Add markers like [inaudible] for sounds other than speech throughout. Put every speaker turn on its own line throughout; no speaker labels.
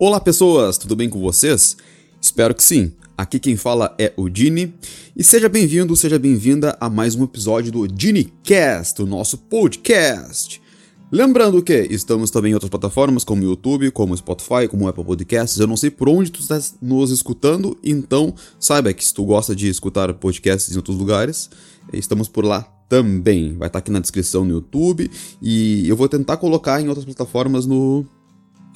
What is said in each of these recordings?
Olá pessoas, tudo bem com vocês? Espero que sim. Aqui quem fala é o Dini e seja bem-vindo, seja bem-vinda a mais um episódio do DiniCast, o nosso podcast. Lembrando que estamos também em outras plataformas como YouTube, como Spotify, como Apple Podcasts. Eu não sei por onde tu está nos escutando, então saiba que se tu gosta de escutar podcasts em outros lugares, estamos por lá também. Vai estar aqui na descrição no YouTube e eu vou tentar colocar em outras plataformas no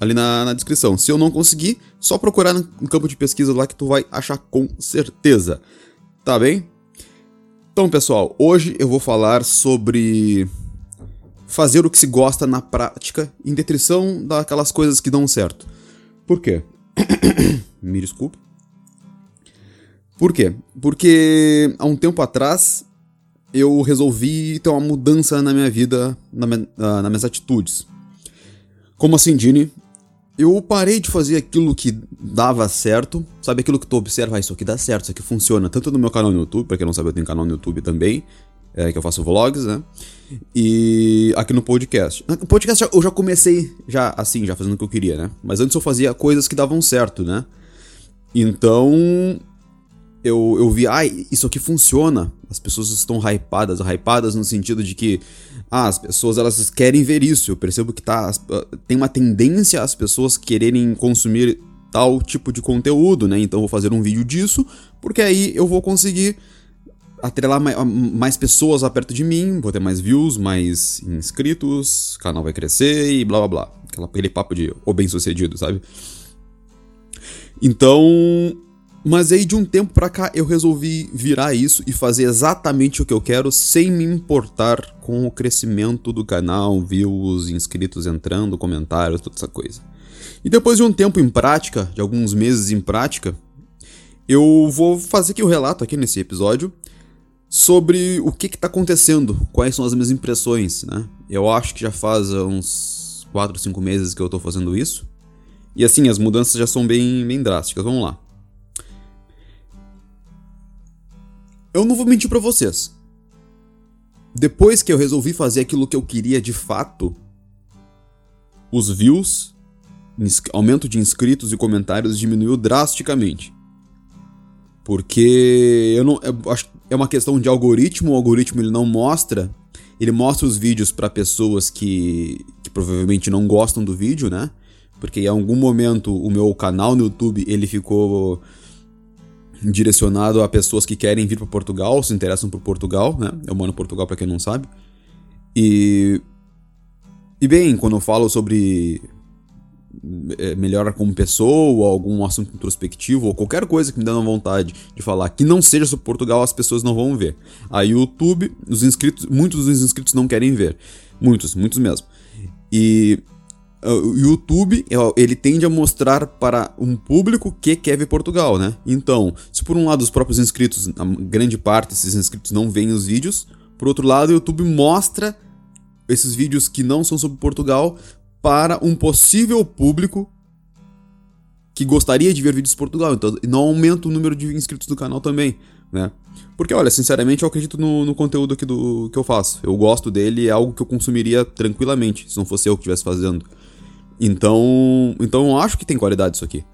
ali na, na descrição. Se eu não conseguir, só procurar no, no campo de pesquisa lá que tu vai achar com certeza. Tá bem? Então, pessoal, hoje eu vou falar sobre fazer o que se gosta na prática em detrição daquelas coisas que dão certo. Por quê? [coughs] Me desculpe. Por quê? Porque há um tempo atrás eu resolvi ter uma mudança na minha vida, na, nas minhas atitudes. Como assim, Dini? Eu parei de fazer aquilo que dava certo, sabe? Aquilo que tu observa, isso aqui dá certo, isso aqui funciona, tanto no meu canal no YouTube, pra quem não sabe, eu tenho canal no YouTube também, é, que eu faço vlogs, né? E aqui no podcast. No podcast eu já comecei, já assim, já fazendo o que eu queria, né? Mas antes eu fazia coisas que davam certo, né? Então, eu, eu vi, ah, isso aqui funciona. As pessoas estão hypadas, hypadas no sentido de que ah, as pessoas elas querem ver isso. Eu percebo que tá, ah, tem uma tendência as pessoas quererem consumir tal tipo de conteúdo, né? Então eu vou fazer um vídeo disso, porque aí eu vou conseguir atrelar mais pessoas perto de mim, vou ter mais views, mais inscritos, o canal vai crescer e blá blá blá. Aquele papo de o bem sucedido, sabe? Então, mas aí de um tempo pra cá eu resolvi virar isso e fazer exatamente o que eu quero sem me importar com o crescimento do canal, views, inscritos entrando, comentários, toda essa coisa. E depois de um tempo em prática, de alguns meses em prática, eu vou fazer aqui o um relato aqui nesse episódio sobre o que está acontecendo, quais são as minhas impressões, né? Eu acho que já faz uns 4, 5 meses que eu estou fazendo isso. E assim, as mudanças já são bem, bem drásticas. Vamos lá. Eu não vou mentir para vocês. Depois que eu resolvi fazer aquilo que eu queria de fato, os views, aumento de inscritos e comentários diminuiu drasticamente. Porque eu não, eu acho é uma questão de algoritmo, o algoritmo ele não mostra, ele mostra os vídeos para pessoas que, que provavelmente não gostam do vídeo, né? Porque em algum momento o meu canal no YouTube ele ficou direcionado a pessoas que querem vir para Portugal, se interessam por Portugal, né? Eu moro em Portugal para quem não sabe. E e bem, quando eu falo sobre é, melhorar como pessoa, algum assunto introspectivo, ou qualquer coisa que me dê vontade de falar que não seja sobre Portugal, as pessoas não vão ver. A YouTube, os inscritos, muitos dos inscritos não querem ver. Muitos, muitos mesmo. E o YouTube ele tende a mostrar para um público que quer ver Portugal, né? Então, se por um lado os próprios inscritos, a grande parte desses inscritos não veem os vídeos, por outro lado o YouTube mostra esses vídeos que não são sobre Portugal para um possível público que gostaria de ver vídeos de Portugal. Então, não aumenta o número de inscritos do canal também, né? Porque, olha, sinceramente, eu acredito no, no conteúdo aqui do que eu faço. Eu gosto dele, é algo que eu consumiria tranquilamente, se não fosse eu que estivesse fazendo. Então, então eu acho que tem qualidade isso aqui.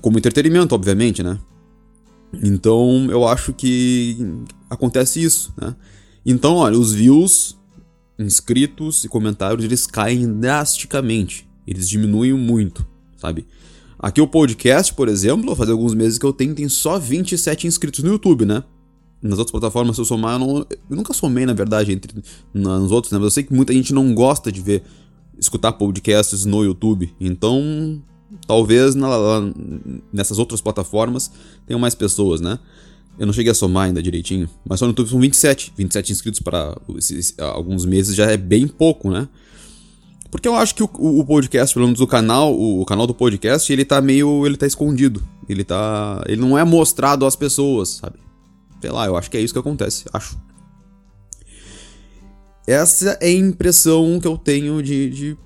Como entretenimento, obviamente, né? Então eu acho que acontece isso, né? Então, olha, os views, inscritos e comentários, eles caem drasticamente. Eles diminuem muito, sabe? Aqui o podcast, por exemplo, faz alguns meses que eu tenho, tem só 27 inscritos no YouTube, né? Nas outras plataformas, se eu somar, eu, não, eu nunca somei, na verdade, entre nos outros, né? Mas eu sei que muita gente não gosta de ver escutar podcasts no YouTube. Então, talvez na, nessas outras plataformas tenham mais pessoas, né? Eu não cheguei a somar ainda direitinho, mas só no YouTube são 27. 27 inscritos para alguns meses já é bem pouco, né? Porque eu acho que o, o, podcast, pelo menos o canal, o, o, canal do podcast, ele tá meio. ele tá escondido. Ele tá. Ele não é mostrado às pessoas, sabe? Sei lá, eu acho que é isso que acontece, acho. Essa é a impressão que eu tenho de, de.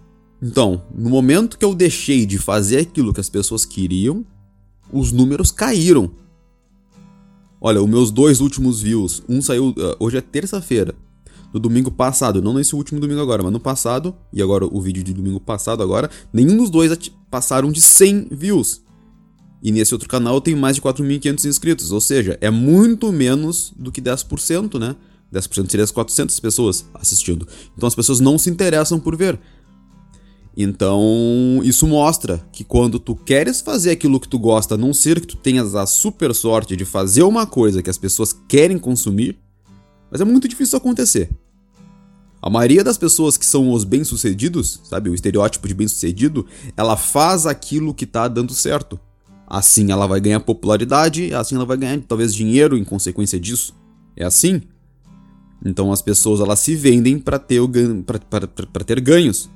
Então, no momento que eu deixei de fazer aquilo que as pessoas queriam, os números caíram. Olha, os meus dois últimos views, um saiu. Uh, hoje é terça-feira. no domingo passado, não nesse último domingo agora, mas no passado, e agora o vídeo de domingo passado agora, nenhum dos dois passaram de 100 views. E nesse outro canal eu tenho mais de 4.500 inscritos, ou seja, é muito menos do que 10%, né? 10% seria as 400 pessoas assistindo. Então as pessoas não se interessam por ver. Então, isso mostra que quando tu queres fazer aquilo que tu gosta, a não ser que tu tenhas a super sorte de fazer uma coisa que as pessoas querem consumir, mas é muito difícil acontecer. A maioria das pessoas que são os bem-sucedidos, sabe, o estereótipo de bem-sucedido, ela faz aquilo que tá dando certo. Assim ela vai ganhar popularidade, assim ela vai ganhar talvez dinheiro em consequência disso. É assim. Então as pessoas elas se vendem para ter, ter ganhos.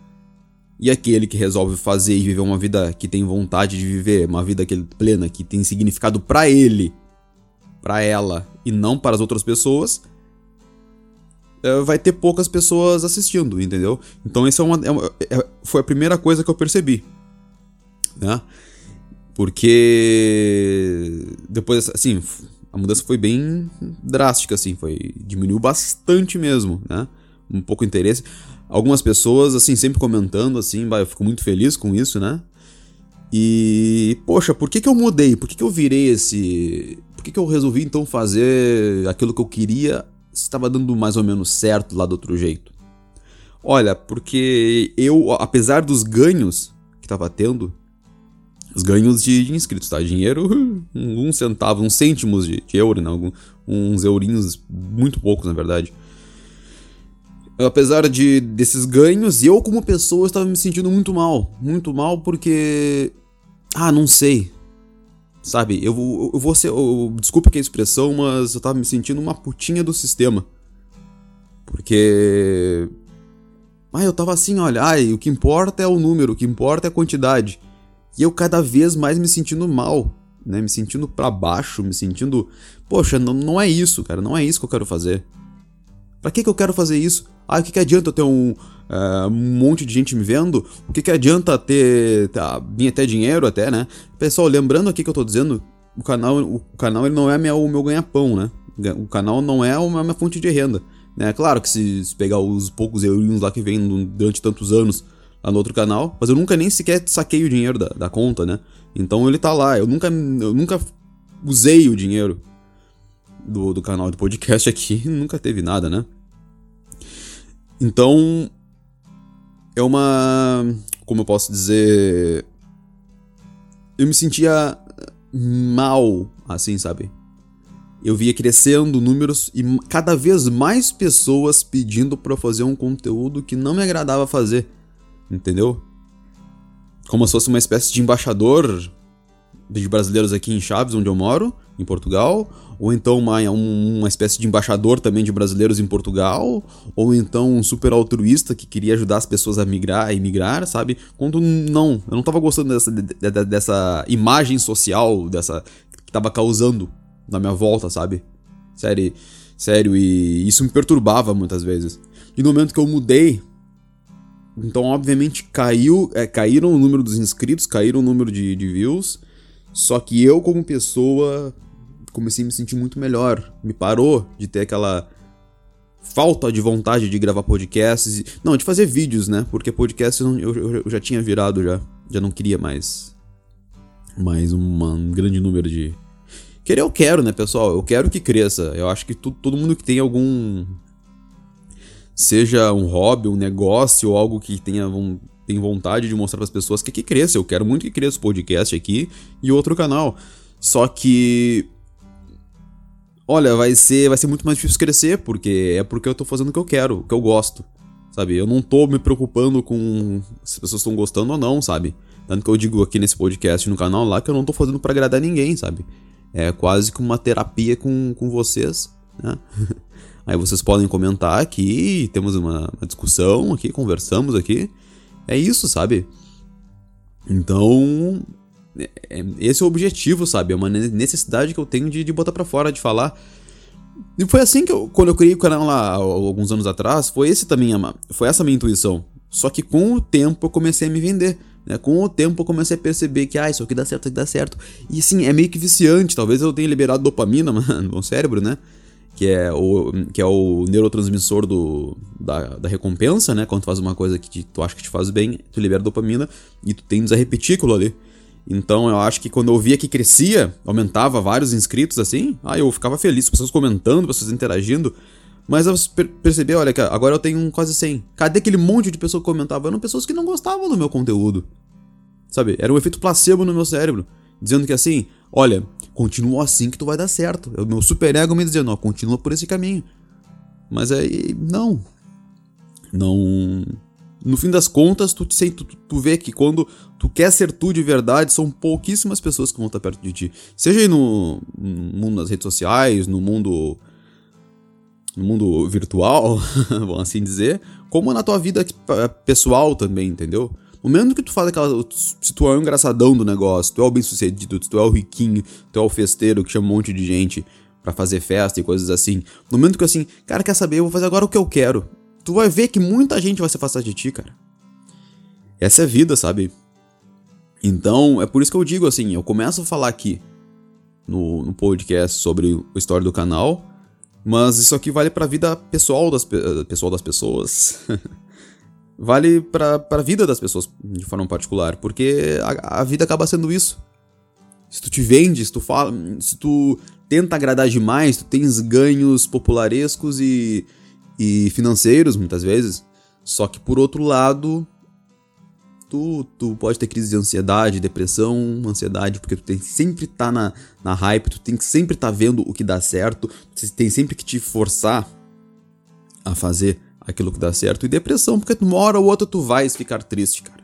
E aquele que resolve fazer e viver uma vida que tem vontade de viver, uma vida que plena, que tem significado para ele, para ela e não para as outras pessoas, é, vai ter poucas pessoas assistindo, entendeu? Então essa é uma, é uma é, foi a primeira coisa que eu percebi, né? Porque depois assim, a mudança foi bem drástica assim, foi diminuiu bastante mesmo, né? Um pouco interesse. Algumas pessoas, assim, sempre comentando, assim, eu fico muito feliz com isso, né? E, poxa, por que, que eu mudei? Por que, que eu virei esse. Por que, que eu resolvi então fazer aquilo que eu queria se estava dando mais ou menos certo lá do outro jeito? Olha, porque eu, apesar dos ganhos que estava tendo, os ganhos de, inscritos, tá? Dinheiro, [laughs] um centavo, uns cêntimos de, de euro, né? uns eurinhos, muito poucos na verdade apesar de desses ganhos, eu como pessoa estava me sentindo muito mal, muito mal porque ah, não sei. Sabe, eu, eu, eu vou ser, eu, desculpa que a expressão, mas eu tava me sentindo uma putinha do sistema. Porque ah, eu tava assim, olha, ai, o que importa é o número, o que importa é a quantidade. E eu cada vez mais me sentindo mal, né? Me sentindo para baixo, me sentindo, poxa, não, não é isso, cara, não é isso que eu quero fazer. Pra que, que eu quero fazer isso? Ah, o que, que adianta eu ter um, uh, um monte de gente me vendo? O que, que adianta ter. Tá, vir até dinheiro até, né? Pessoal, lembrando aqui que eu tô dizendo, o canal, o canal ele não é minha, o meu ganha-pão, né? O canal não é a minha fonte de renda. Né? Claro que se, se pegar os poucos eurinhos lá que vem durante tantos anos lá no outro canal, mas eu nunca nem sequer saquei o dinheiro da, da conta, né? Então ele tá lá. Eu nunca, eu nunca usei o dinheiro do, do canal do podcast aqui [laughs] nunca teve nada, né? Então, é uma. Como eu posso dizer. Eu me sentia mal, assim, sabe? Eu via crescendo números e cada vez mais pessoas pedindo para fazer um conteúdo que não me agradava fazer, entendeu? Como se fosse uma espécie de embaixador de brasileiros aqui em Chaves, onde eu moro, em Portugal, ou então uma, uma espécie de embaixador também de brasileiros em Portugal, ou então um super altruísta que queria ajudar as pessoas a migrar, a emigrar, sabe? Quando não, eu não tava gostando dessa, dessa imagem social, dessa que tava causando na minha volta, sabe? Sério, sério, e isso me perturbava muitas vezes. E no momento que eu mudei, então obviamente caiu, é, caíram o número dos inscritos, caíram o número de, de views, só que eu como pessoa comecei a me sentir muito melhor. Me parou de ter aquela falta de vontade de gravar podcasts. Não, de fazer vídeos, né? Porque podcast eu, eu, eu já tinha virado já. Já não queria mais. Mais uma, um grande número de. Querer eu quero, né, pessoal? Eu quero que cresça. Eu acho que tu, todo mundo que tem algum. Seja um hobby, um negócio ou algo que tenha tem vontade de mostrar para as pessoas que, que cresça. Eu quero muito que cresça o podcast aqui e outro canal. Só que olha, vai ser, vai ser muito mais difícil crescer, porque é porque eu tô fazendo o que eu quero, o que eu gosto. Sabe? Eu não tô me preocupando com se as pessoas estão gostando ou não, sabe? Tanto que eu digo aqui nesse podcast no canal lá que eu não tô fazendo para agradar ninguém, sabe? É quase que uma terapia com, com vocês, né? [laughs] Aí vocês podem comentar aqui, temos uma, uma discussão aqui, conversamos aqui. É isso, sabe? Então, é, é, esse é o objetivo, sabe? É uma necessidade que eu tenho de, de botar para fora, de falar. E foi assim que eu, quando eu criei o canal lá alguns anos atrás, foi esse também, foi essa minha intuição. Só que com o tempo eu comecei a me vender. Né? Com o tempo eu comecei a perceber que, ah, isso aqui dá certo, isso aqui dá certo. E assim, é meio que viciante. Talvez eu tenha liberado dopamina [laughs] no meu cérebro, né? Que é o, que é o neurotransmissor do, da, da recompensa, né? Quando tu faz uma coisa que te, tu acha que te faz bem, tu libera dopamina e tu tende a repetir ali. Então eu acho que quando eu via que crescia, aumentava vários inscritos assim, aí eu ficava feliz, pessoas comentando, pessoas interagindo. Mas eu percebi, olha, que agora eu tenho quase 100. Cadê aquele monte de pessoas que comentavam? Eram pessoas que não gostavam do meu conteúdo. Sabe? Era um efeito placebo no meu cérebro. Dizendo que assim, olha, continua assim que tu vai dar certo. O meu super ego me dizendo, ó, continua por esse caminho. Mas aí, não. Não. No fim das contas, tu, tu, tu vê que quando tu quer ser tu de verdade, são pouquíssimas pessoas que vão estar perto de ti. Seja aí no, no mundo das redes sociais, no mundo. No mundo virtual, [laughs] vamos assim dizer, como na tua vida pessoal também, entendeu? No momento que tu faz aquela. Se tu é o engraçadão do negócio, tu é o bem sucedido, tu é o riquinho, tu é o festeiro que chama um monte de gente para fazer festa e coisas assim. No momento que assim, cara, quer saber? Eu vou fazer agora o que eu quero. Tu vai ver que muita gente vai se afastar de ti, cara. Essa é a vida, sabe? Então, é por isso que eu digo assim, eu começo a falar aqui no, no podcast sobre a história do canal, mas isso aqui vale pra vida pessoal das, pessoal das pessoas. [laughs] vale para a vida das pessoas de forma particular, porque a, a, vida acaba sendo isso. Se tu te vende, se tu fala, se tu tenta agradar demais, tu tens ganhos popularescos e, e financeiros muitas vezes. Só que por outro lado, tu, tu pode ter crise de ansiedade, depressão, ansiedade, porque tu tem que sempre estar tá na, na hype, tu tem que sempre estar tá vendo o que dá certo, tu tem sempre que te forçar a fazer aquilo que dá certo. E depressão, porque uma hora ou outra tu vais ficar triste, cara.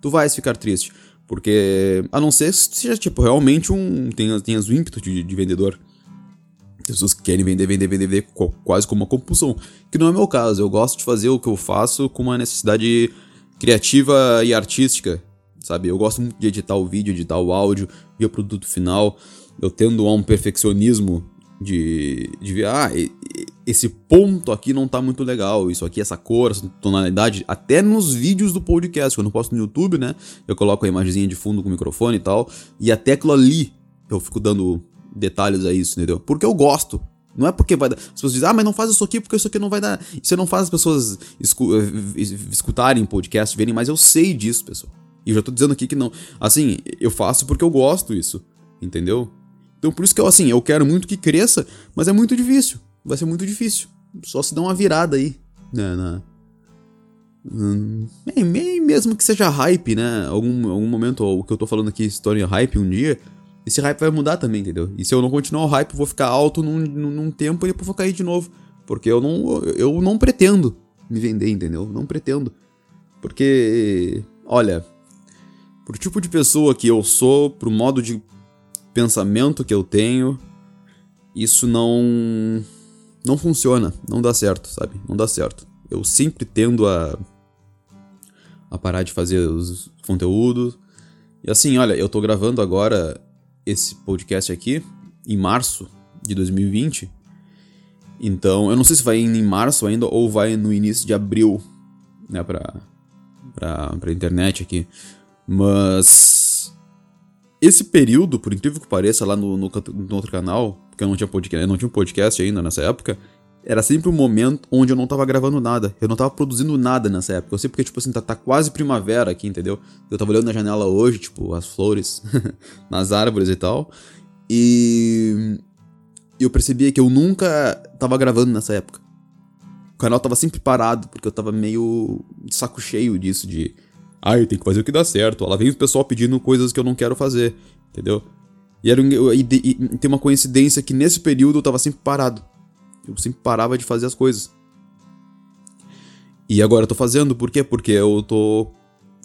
Tu vais ficar triste. Porque, a não ser que seja, tipo, realmente um. Tenhas, tenhas o ímpeto de, de vendedor. Pessoas que querem vender, vender, vender, vender, quase como uma compulsão. Que não é meu caso. Eu gosto de fazer o que eu faço com uma necessidade criativa e artística, sabe? Eu gosto muito de editar o vídeo, editar o áudio, ver o produto final. Eu tendo a um perfeccionismo de, de ver, ah, esse ponto aqui não tá muito legal, isso aqui, essa cor, essa tonalidade, até nos vídeos do podcast, quando eu posto no YouTube, né, eu coloco a imagenzinha de fundo com o microfone e tal, e até aquilo ali eu fico dando detalhes a isso, entendeu? Porque eu gosto. Não é porque vai dar. As pessoas dizem, ah, mas não faz isso aqui porque isso aqui não vai dar. Você não faz as pessoas escu eh, escutarem podcast, verem, mas eu sei disso, pessoal. E eu já tô dizendo aqui que não. Assim, eu faço porque eu gosto isso, entendeu? Então por isso que eu, assim, eu quero muito que cresça, mas é muito difícil. Vai ser muito difícil. Só se dá uma virada aí, né, na... Hum, mesmo que seja hype, né? Algum, algum momento, o que eu tô falando aqui, história hype um dia, esse hype vai mudar também, entendeu? E se eu não continuar o hype, eu vou ficar alto num, num tempo e depois vou cair de novo. Porque eu não, eu não pretendo me vender, entendeu? Não pretendo. Porque, olha, pro tipo de pessoa que eu sou, pro modo de pensamento que eu tenho, isso não não funciona, não dá certo, sabe? Não dá certo. Eu sempre tendo a a parar de fazer os conteúdos. E assim, olha, eu tô gravando agora esse podcast aqui em março de 2020. Então, eu não sei se vai em março ainda ou vai no início de abril, né, pra, pra, pra internet aqui. Mas esse período, por incrível que pareça, lá no, no, no, outro canal, porque eu não tinha podcast, não tinha um podcast ainda nessa época, era sempre um momento onde eu não tava gravando nada. Eu não tava produzindo nada nessa época. Eu sei porque, tipo assim, tá, tá quase primavera aqui, entendeu? Eu tava olhando na janela hoje, tipo, as flores [laughs] nas árvores e tal. E eu percebia que eu nunca tava gravando nessa época. O canal tava sempre parado, porque eu tava meio saco cheio disso, de ah, eu tenho que fazer o que dá certo. Ela vem o pessoal pedindo coisas que eu não quero fazer, entendeu? E, era, e, e, e tem uma coincidência que nesse período eu tava sempre parado. Eu sempre parava de fazer as coisas. E agora eu tô fazendo, por quê? Porque eu tô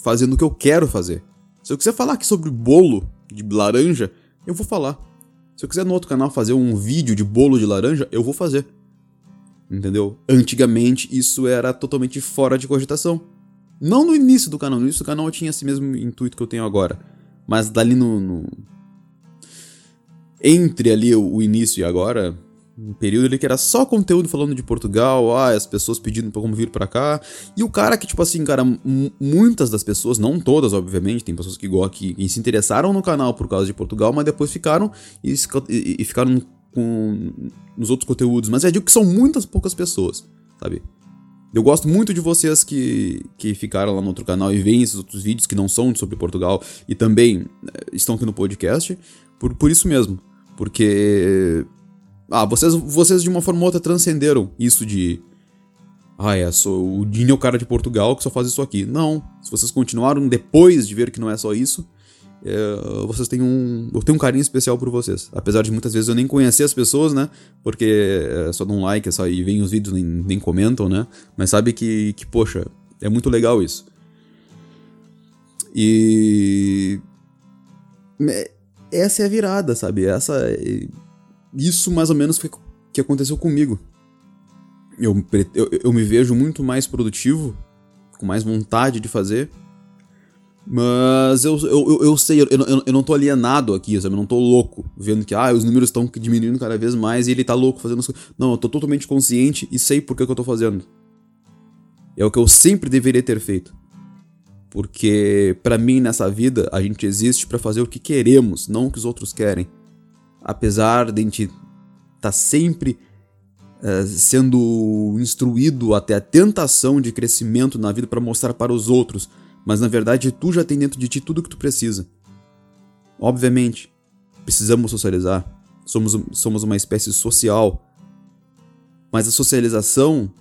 fazendo o que eu quero fazer. Se eu quiser falar aqui sobre bolo de laranja, eu vou falar. Se eu quiser no outro canal fazer um vídeo de bolo de laranja, eu vou fazer. Entendeu? Antigamente isso era totalmente fora de cogitação. Não no início do canal, no início do canal eu tinha esse mesmo intuito que eu tenho agora. Mas dali no. no... Entre ali o, o, início e agora, um período ali que era só conteúdo falando de Portugal, ah, as pessoas pedindo pra como vir pra cá. E o cara que, tipo assim, cara, muitas das pessoas, não todas, obviamente, tem pessoas que, que, que se interessaram no canal por causa de Portugal, mas depois ficaram e, e, e ficaram com nos outros conteúdos, mas eu digo que são muitas poucas pessoas, sabe? Eu gosto muito de vocês que, que ficaram lá no outro canal e veem esses outros vídeos que não são sobre Portugal e também eh, estão aqui no podcast, por, por isso mesmo. Porque. Ah, vocês, vocês de uma forma ou outra transcenderam isso de. Ah, é, sou o Dini é o cara de Portugal que só faz isso aqui. Não. Se vocês continuaram depois de ver que não é só isso, é, vocês têm um. Eu tenho um carinho especial por vocês. Apesar de muitas vezes eu nem conhecer as pessoas, né? Porque é só dão um like é só, e vêm os vídeos nem, nem comentam, né? Mas sabe que, que, poxa, é muito legal isso. E. Essa é a virada, sabe? Essa. Isso mais ou menos foi que aconteceu comigo. Eu, eu, eu me vejo muito mais produtivo, com mais vontade de fazer mas eu, eu, eu, sei, eu, eu, eu não tô alienado aqui, sabe? Eu não tô louco, vendo que ah, os números estão diminuindo cada vez mais e ele tá louco fazendo as coisas. Não, eu tô totalmente consciente e sei por que, que eu tô fazendo. É o que eu sempre deveria ter feito. Porque para mim nessa vida a gente existe para fazer o que queremos, não o que os outros querem. Apesar de a gente tá sempre uh, sendo instruído até a tentação de crescimento na vida para mostrar para os outros mas na verdade tu já tem dentro de ti tudo o que tu precisa. Obviamente, precisamos socializar, somos, somos uma espécie social, mas a socialização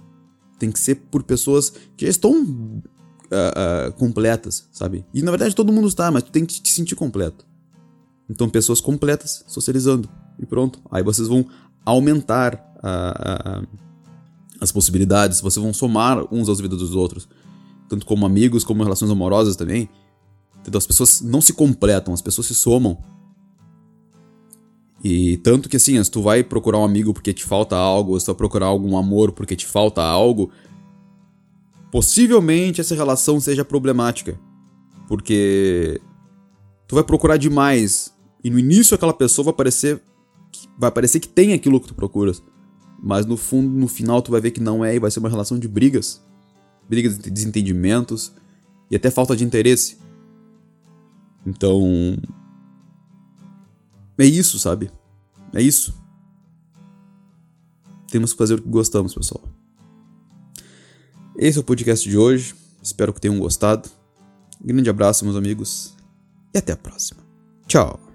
tem que ser por pessoas que já estão uh, uh, completas, sabe? E na verdade todo mundo está, mas tu tem que te sentir completo. Então, pessoas completas socializando. E pronto. Aí vocês vão aumentar uh, as possibilidades, vocês vão somar uns às vidas dos outros tanto como amigos, como relações amorosas também. As pessoas não se completam, as pessoas se somam. E tanto que assim, se tu vai procurar um amigo porque te falta algo, ou se tu vai procurar algum amor porque te falta algo, possivelmente essa relação seja problemática. Porque tu vai procurar demais e no início aquela pessoa vai parecer vai parecer que tem aquilo que tu procuras, mas no fundo, no final tu vai ver que não é e vai ser uma relação de brigas brigas, desentendimentos e até falta de interesse. Então. É isso, sabe? É isso. Temos que fazer o que gostamos, pessoal. Esse é o podcast de hoje. Espero que tenham gostado. grande abraço, meus amigos. E até a próxima. Tchau.